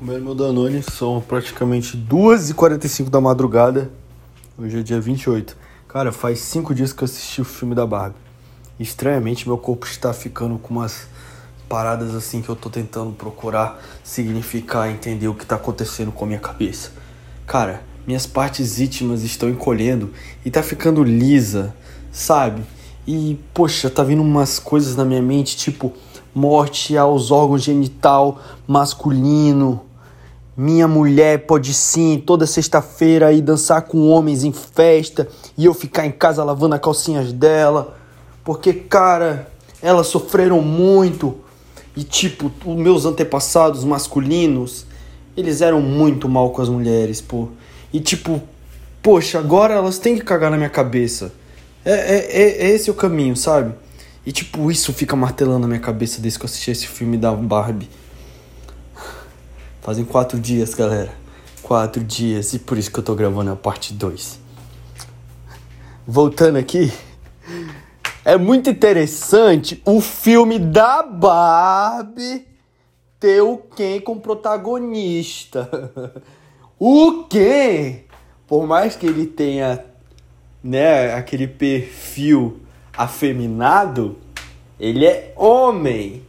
Comendo meu Danone, são praticamente 2h45 da madrugada. Hoje é dia 28. Cara, faz 5 dias que eu assisti o filme da Barbie. Estranhamente, meu corpo está ficando com umas paradas assim que eu tô tentando procurar significar, entender o que tá acontecendo com a minha cabeça. Cara, minhas partes íntimas estão encolhendo e tá ficando lisa, sabe? E, poxa, tá vindo umas coisas na minha mente, tipo morte aos órgãos genital masculino minha mulher pode sim toda sexta-feira ir dançar com homens em festa e eu ficar em casa lavando as calcinhas dela. Porque, cara, elas sofreram muito. E, tipo, os meus antepassados masculinos, eles eram muito mal com as mulheres, pô. E, tipo, poxa, agora elas têm que cagar na minha cabeça. É, é, é, é esse o caminho, sabe? E, tipo, isso fica martelando na minha cabeça desde que eu assisti esse filme da Barbie. Fazem quatro dias, galera. Quatro dias. E por isso que eu tô gravando a parte 2. Voltando aqui. É muito interessante o filme da Barbie ter o Ken como protagonista. o Ken, por mais que ele tenha, né, aquele perfil afeminado, ele é homem.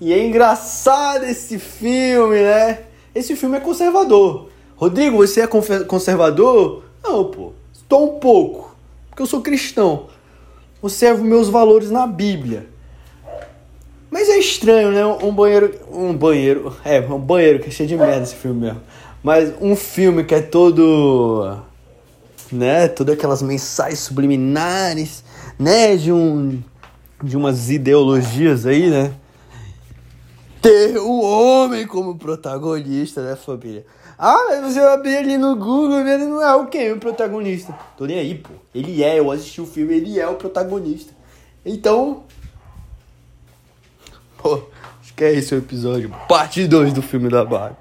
E é engraçado esse filme, né? Esse filme é conservador. Rodrigo, você é conservador? Não, pô. Estou um pouco. Porque eu sou cristão. Observo meus valores na Bíblia. Mas é estranho, né? Um banheiro. Um banheiro. É, um banheiro que é cheio de merda esse filme mesmo. Mas um filme que é todo. Né? Todas aquelas mensagens subliminares, né? De um. De umas ideologias aí, né? Ter o homem como protagonista, né, família? Ah, você vai abrir ali no Google, ele não é o quem? O protagonista. Tô nem aí, pô. Ele é, eu assisti o filme, ele é o protagonista. Então. Pô, acho que é esse o episódio. Parte 2 do filme da Barbie.